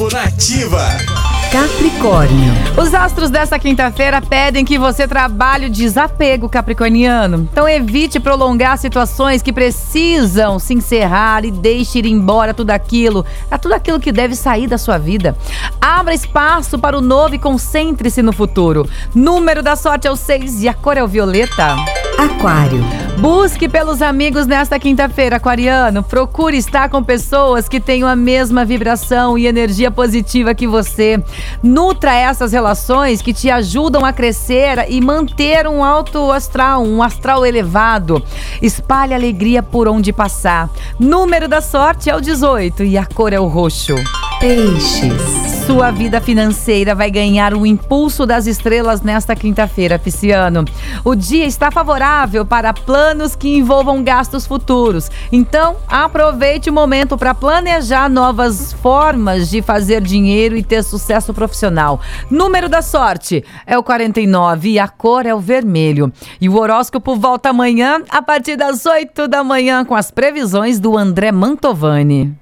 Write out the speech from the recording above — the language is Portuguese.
Horóscopo Nativa. Capricórnio. Os astros dessa quinta-feira pedem que você trabalhe o desapego capricorniano. Então evite prolongar situações que precisam se encerrar e deixe ir embora tudo aquilo, a tudo aquilo que deve sair da sua vida. Abra espaço para o novo e concentre-se no futuro. Número da sorte é o 6 e a cor é o violeta. Aquário. Busque pelos amigos nesta quinta-feira, aquariano. Procure estar com pessoas que tenham a mesma vibração e energia positiva que você. Nutra essas relações que te ajudam a crescer e manter um alto astral, um astral elevado. Espalhe alegria por onde passar. Número da sorte é o 18 e a cor é o roxo. Peixes. Sua vida financeira vai ganhar o impulso das estrelas nesta quinta-feira, Pisciano. O dia está favorável para planos que envolvam gastos futuros. Então, aproveite o momento para planejar novas formas de fazer dinheiro e ter sucesso profissional. Número da sorte é o 49 e a cor é o vermelho. E o horóscopo volta amanhã a partir das 8 da manhã com as previsões do André Mantovani.